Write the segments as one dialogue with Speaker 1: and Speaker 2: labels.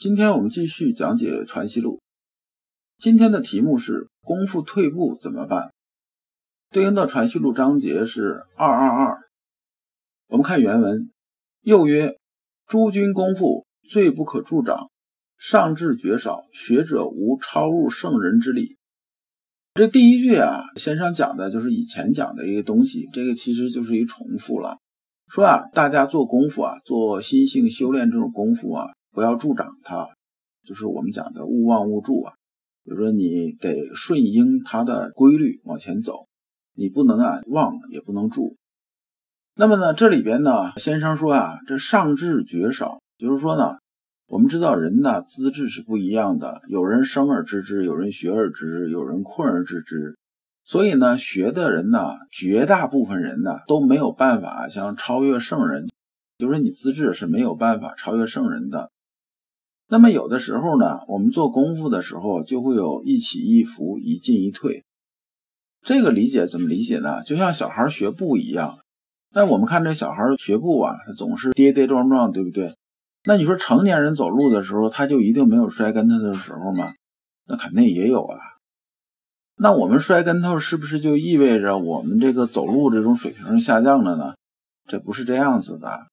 Speaker 1: 今天我们继续讲解《传习录》，今天的题目是“功夫退步怎么办”，对应的《传习录》章节是二二二。我们看原文，又曰：“诸君功夫最不可助长，上至绝少，学者无超入圣人之力。”这第一句啊，先生讲的就是以前讲的一个东西，这个其实就是一重复了。说啊，大家做功夫啊，做心性修炼这种功夫啊。不要助长它，就是我们讲的勿忘勿助啊。比如说，你得顺应它的规律往前走，你不能啊忘，也不能助。那么呢，这里边呢，先生说啊，这上智绝少，就是说呢，我们知道人呢资质是不一样的，有人生而知之，有人学而知之，有人困而知之。所以呢，学的人呢，绝大部分人呢都没有办法像超越圣人，就是你资质是没有办法超越圣人的。那么有的时候呢，我们做功夫的时候就会有一起一伏、一进一退。这个理解怎么理解呢？就像小孩学步一样。那我们看这小孩学步啊，他总是跌跌撞撞，对不对？那你说成年人走路的时候，他就一定没有摔跟头的时候吗？那肯定也有啊。那我们摔跟头是不是就意味着我们这个走路这种水平下降了呢？这不是这样子的。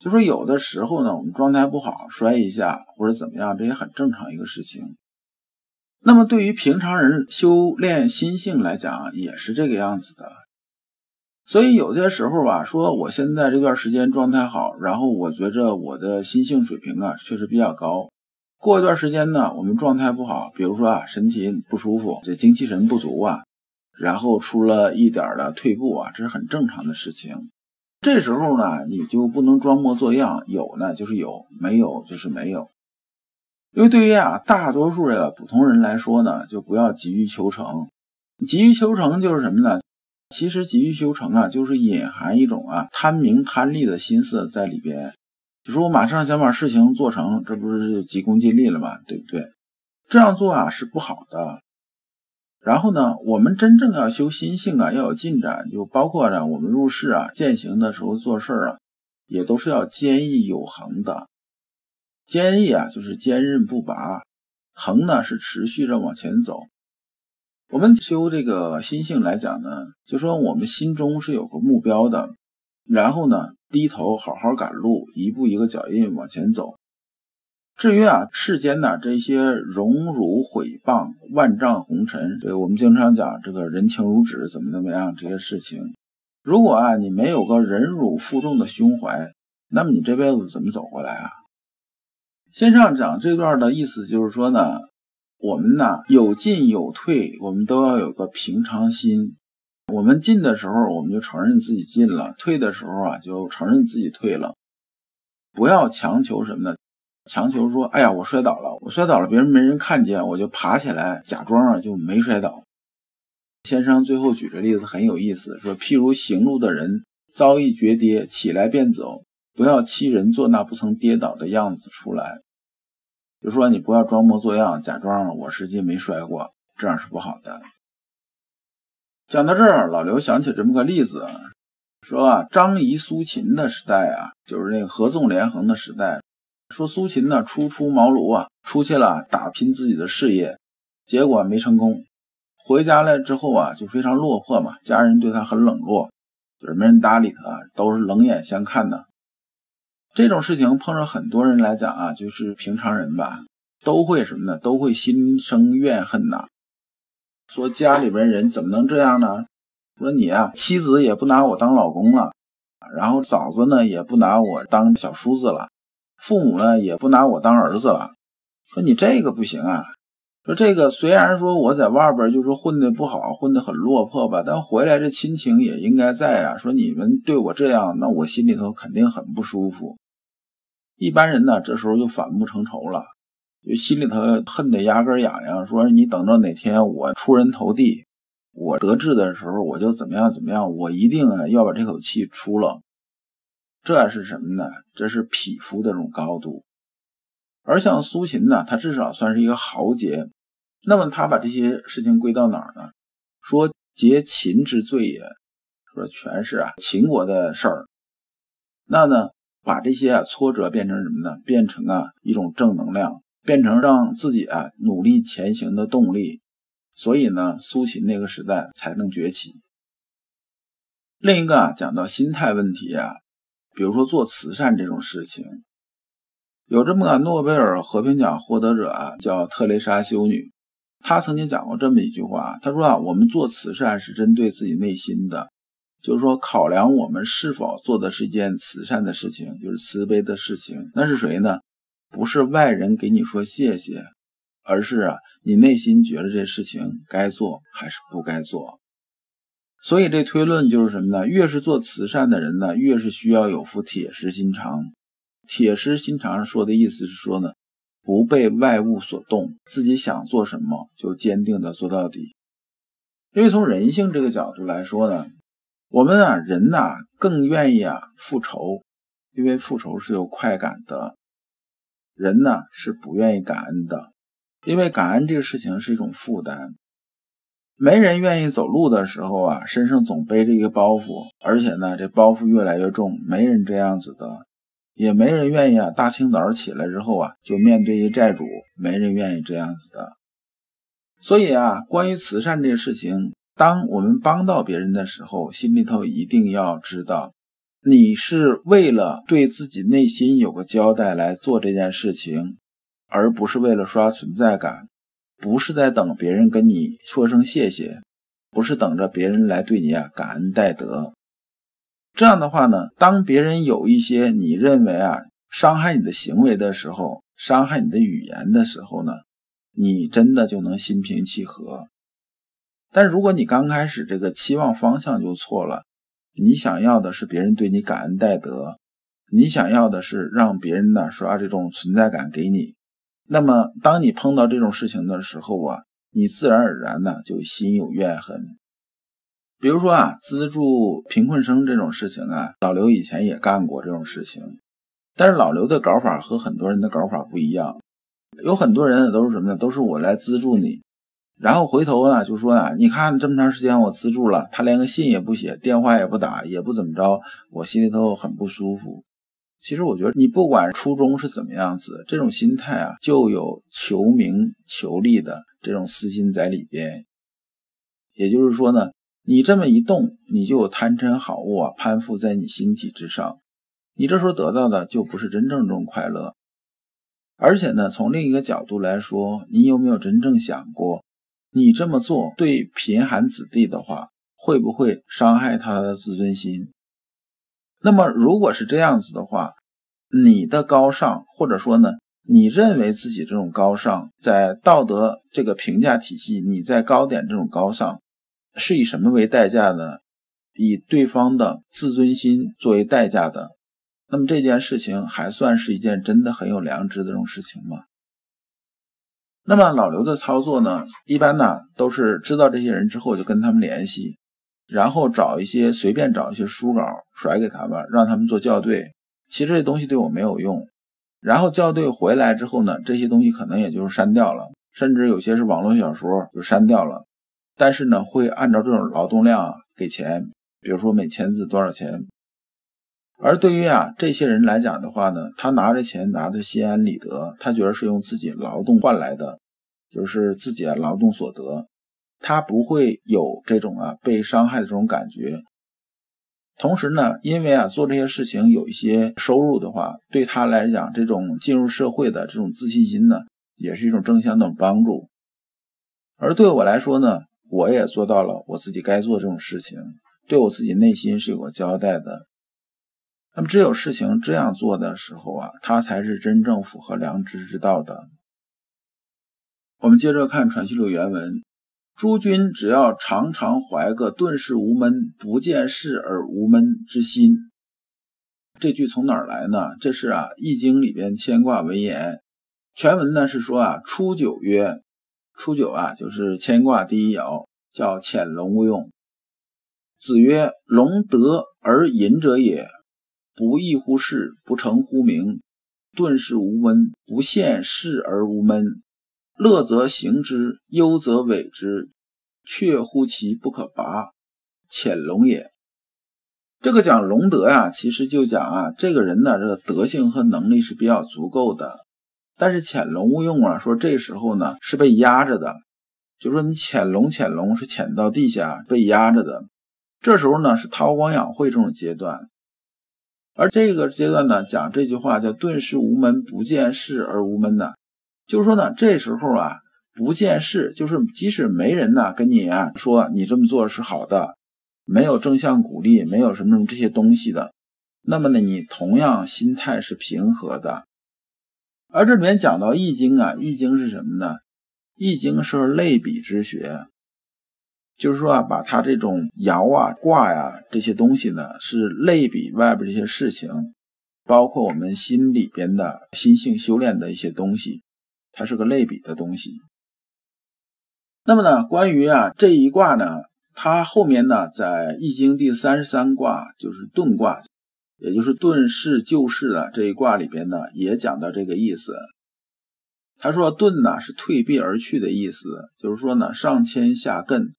Speaker 1: 就说有的时候呢，我们状态不好，摔一下或者怎么样，这也很正常一个事情。那么对于平常人修炼心性来讲，也是这个样子的。所以有些时候吧，说我现在这段时间状态好，然后我觉着我的心性水平啊确实比较高。过一段时间呢，我们状态不好，比如说啊身体不舒服，这精气神不足啊，然后出了一点的退步啊，这是很正常的事情。这时候呢，你就不能装模作样，有呢就是有，没有就是没有。因为对于啊大多数这个普通人来说呢，就不要急于求成。急于求成就是什么呢？其实急于求成啊，就是隐含一种啊贪名贪利的心思在里边。就说我马上想把事情做成，这不是急功近利了吗？对不对？这样做啊是不好的。然后呢，我们真正要修心性啊，要有进展，就包括呢，我们入世啊、践行的时候做事儿啊，也都是要坚毅有恒的。坚毅啊，就是坚韧不拔；恒呢，是持续着往前走。我们修这个心性来讲呢，就说我们心中是有个目标的，然后呢，低头好好赶路，一步一个脚印往前走。至于啊，世间呢这些荣辱毁谤、万丈红尘，这个我们经常讲这个人情如纸，怎么怎么样这些事情，如果啊你没有个忍辱负重的胸怀，那么你这辈子怎么走过来啊？先生讲这段的意思就是说呢，我们呢有进有退，我们都要有个平常心。我们进的时候，我们就承认自己进了；退的时候啊，就承认自己退了。不要强求什么呢？强求说：“哎呀，我摔倒了，我摔倒了，别人没人看见，我就爬起来，假装啊就没摔倒。”先生最后举的例子很有意思，说：“譬如行路的人遭遇绝跌，起来便走，不要欺人，做那不曾跌倒的样子出来。就说你不要装模作样，假装我实际没摔过，这样是不好的。”讲到这儿，老刘想起这么个例子，说啊，张仪苏秦的时代啊，就是那个合纵连横的时代。说苏秦呢，初出茅庐啊，出去了打拼自己的事业，结果没成功。回家来之后啊，就非常落魄嘛，家人对他很冷落，就是没人搭理他，都是冷眼相看的。这种事情碰上很多人来讲啊，就是平常人吧，都会什么呢？都会心生怨恨呐。说家里边人怎么能这样呢？说你啊，妻子也不拿我当老公了，然后嫂子呢也不拿我当小叔子了。父母呢也不拿我当儿子了，说你这个不行啊。说这个虽然说我在外边就说混的不好，混的很落魄吧，但回来这亲情也应该在啊。说你们对我这样，那我心里头肯定很不舒服。一般人呢，这时候就反目成仇了，就心里头恨得牙根痒痒，说你等着哪天我出人头地，我得志的时候，我就怎么样怎么样，我一定要把这口气出了。这是什么呢？这是匹夫的这种高度。而像苏秦呢，他至少算是一个豪杰。那么他把这些事情归到哪儿呢？说劫秦之罪也，说全是啊秦国的事儿。那呢，把这些啊挫折变成什么呢？变成啊一种正能量，变成让自己啊努力前行的动力。所以呢，苏秦那个时代才能崛起。另一个啊，讲到心态问题啊，比如说做慈善这种事情，有这么个诺贝尔和平奖获得者啊，叫特蕾莎修女。她曾经讲过这么一句话，她说啊，我们做慈善是针对自己内心的，就是说考量我们是否做的是一件慈善的事情，就是慈悲的事情。那是谁呢？不是外人给你说谢谢，而是啊，你内心觉得这事情该做还是不该做。所以这推论就是什么呢？越是做慈善的人呢，越是需要有副铁石心肠。铁石心肠说的意思是说呢。不被外物所动，自己想做什么就坚定的做到底。因为从人性这个角度来说呢，我们啊人呐更愿意啊复仇，因为复仇是有快感的。人呢是不愿意感恩的，因为感恩这个事情是一种负担。没人愿意走路的时候啊身上总背着一个包袱，而且呢这包袱越来越重，没人这样子的。也没人愿意啊！大清早起来之后啊，就面对一债主，没人愿意这样子的。所以啊，关于慈善这个事情，当我们帮到别人的时候，心里头一定要知道，你是为了对自己内心有个交代来做这件事情，而不是为了刷存在感，不是在等别人跟你说声谢谢，不是等着别人来对你啊感恩戴德。这样的话呢，当别人有一些你认为啊伤害你的行为的时候，伤害你的语言的时候呢，你真的就能心平气和。但如果你刚开始这个期望方向就错了，你想要的是别人对你感恩戴德，你想要的是让别人呢刷这种存在感给你，那么当你碰到这种事情的时候啊，你自然而然呢就心有怨恨。比如说啊，资助贫困生这种事情啊，老刘以前也干过这种事情，但是老刘的搞法和很多人的搞法不一样。有很多人都是什么呢？都是我来资助你，然后回头呢就说啊，你看这么长时间我资助了，他连个信也不写，电话也不打，也不怎么着，我心里头很不舒服。其实我觉得你不管初衷是怎么样子，这种心态啊，就有求名求利的这种私心在里边。也就是说呢。你这么一动，你就有贪嗔好恶啊攀附在你心体之上，你这时候得到的就不是真正这种快乐。而且呢，从另一个角度来说，你有没有真正想过，你这么做对贫寒子弟的话，会不会伤害他的自尊心？那么如果是这样子的话，你的高尚，或者说呢，你认为自己这种高尚，在道德这个评价体系，你在高点这种高尚。是以什么为代价呢？以对方的自尊心作为代价的，那么这件事情还算是一件真的很有良知的这种事情吗？那么老刘的操作呢，一般呢都是知道这些人之后就跟他们联系，然后找一些随便找一些书稿甩给他们，让他们做校对。其实这东西对我没有用。然后校对回来之后呢，这些东西可能也就是删掉了，甚至有些是网络小说就删掉了。但是呢，会按照这种劳动量给钱，比如说每千字多少钱。而对于啊这些人来讲的话呢，他拿着钱拿着心安理得，他觉得是用自己劳动换来的，就是自己的劳动所得，他不会有这种啊被伤害的这种感觉。同时呢，因为啊做这些事情有一些收入的话，对他来讲，这种进入社会的这种自信心呢，也是一种正向的帮助。而对我来说呢。我也做到了我自己该做这种事情，对我自己内心是有个交代的。那么，只有事情这样做的时候啊，他才是真正符合良知之道的。我们接着看《传习录》原文：诸君只要常常怀个顿世无闷、不见事而无闷之心，这句从哪儿来呢？这是啊，《易经》里边牵挂文言，全文呢是说啊，初九曰，初九啊就是牵挂第一爻，叫潜龙勿用。子曰：龙得而隐者也，不义乎事，不成乎名，顿世无闷，不现事而无闷。乐则行之，忧则违之，却乎其不可拔，潜龙也。这个讲龙德呀，其实就讲啊，这个人呢，这个德性和能力是比较足够的。但是潜龙勿用啊，说这时候呢是被压着的，就说你潜龙潜龙是潜到地下被压着的。这时候呢是韬光养晦这种阶段，而这个阶段呢讲这句话叫顿世无门，不见事而无闷呢，就是说呢这时候啊不见事，就是即使没人呢跟你啊说你这么做是好的。没有正向鼓励，没有什么什么这些东西的，那么呢，你同样心态是平和的。而这里面讲到《易经》啊，《易经》是什么呢？《易经》是类比之学，就是说啊，把它这种爻啊、卦呀这些东西呢，是类比外边这些事情，包括我们心里边的心性修炼的一些东西，它是个类比的东西。那么呢，关于啊这一卦呢？它后面呢，在《易经》第三十三卦，就是遁卦，也就是遁世救世的这一卦里边呢，也讲到这个意思。他说遁呢是退避而去的意思，就是说呢上谦下艮，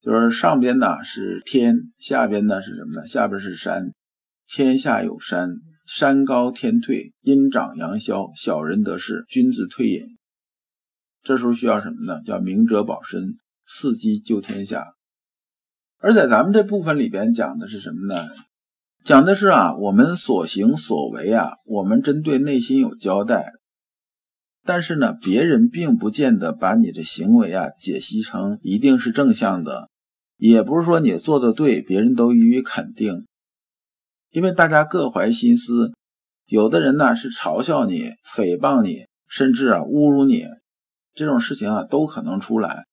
Speaker 1: 就是上边呢是天，下边呢是什么呢？下边是山，天下有山，山高天退，阴长阳消，小人得势，君子退隐。这时候需要什么呢？叫明哲保身，伺机救天下。而在咱们这部分里边讲的是什么呢？讲的是啊，我们所行所为啊，我们针对内心有交代。但是呢，别人并不见得把你的行为啊解析成一定是正向的，也不是说你做的对，别人都予以肯定。因为大家各怀心思，有的人呢是嘲笑你、诽谤你，甚至啊侮辱你，这种事情啊都可能出来。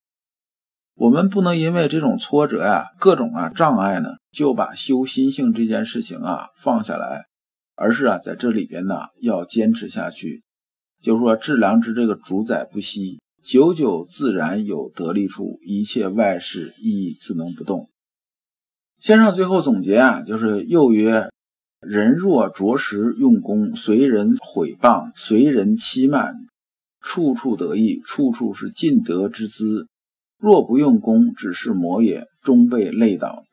Speaker 1: 我们不能因为这种挫折呀、各种啊障碍呢，就把修心性这件事情啊放下来，而是啊在这里边呢要坚持下去。就是说，致良知这个主宰不息，久久自然有得力处，一切外事亦自能不动。先生最后总结啊，就是又曰：人若着实用功，随人毁谤，随人欺慢，处处得意，处处是尽德之资。若不用功，只是魔也，终被累倒。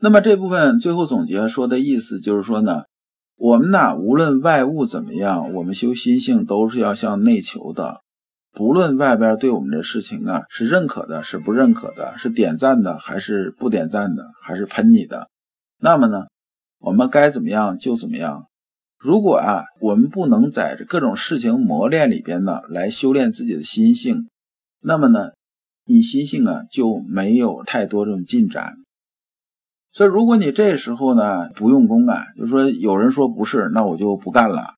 Speaker 1: 那么这部分最后总结说的意思就是说呢，我们呢无论外物怎么样，我们修心性都是要向内求的。不论外边对我们的事情啊是认可的，是不认可的，是点赞的还是不点赞的，还是喷你的，那么呢，我们该怎么样就怎么样。如果啊，我们不能在各种事情磨练里边呢来修炼自己的心性，那么呢？你心性啊就没有太多这种进展，所以如果你这时候呢不用功啊，就说有人说不是，那我就不干了，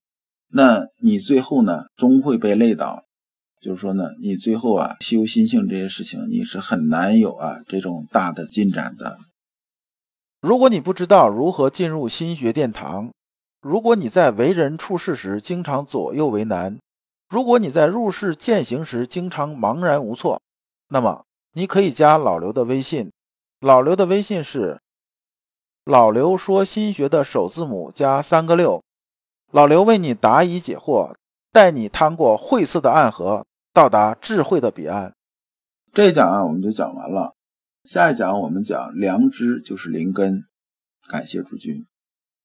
Speaker 1: 那你最后呢终会被累倒，就是说呢你最后啊修心性这些事情你是很难有啊这种大的进展的。
Speaker 2: 如果你不知道如何进入心学殿堂，如果你在为人处事时经常左右为难，如果你在入世践行时经常茫然无措。那么，你可以加老刘的微信，老刘的微信是老刘说心学的首字母加三个六，老刘为你答疑解惑，带你趟过晦涩的暗河，到达智慧的彼岸。
Speaker 1: 这一讲啊，我们就讲完了，下一讲我们讲良知就是灵根。感谢诸君。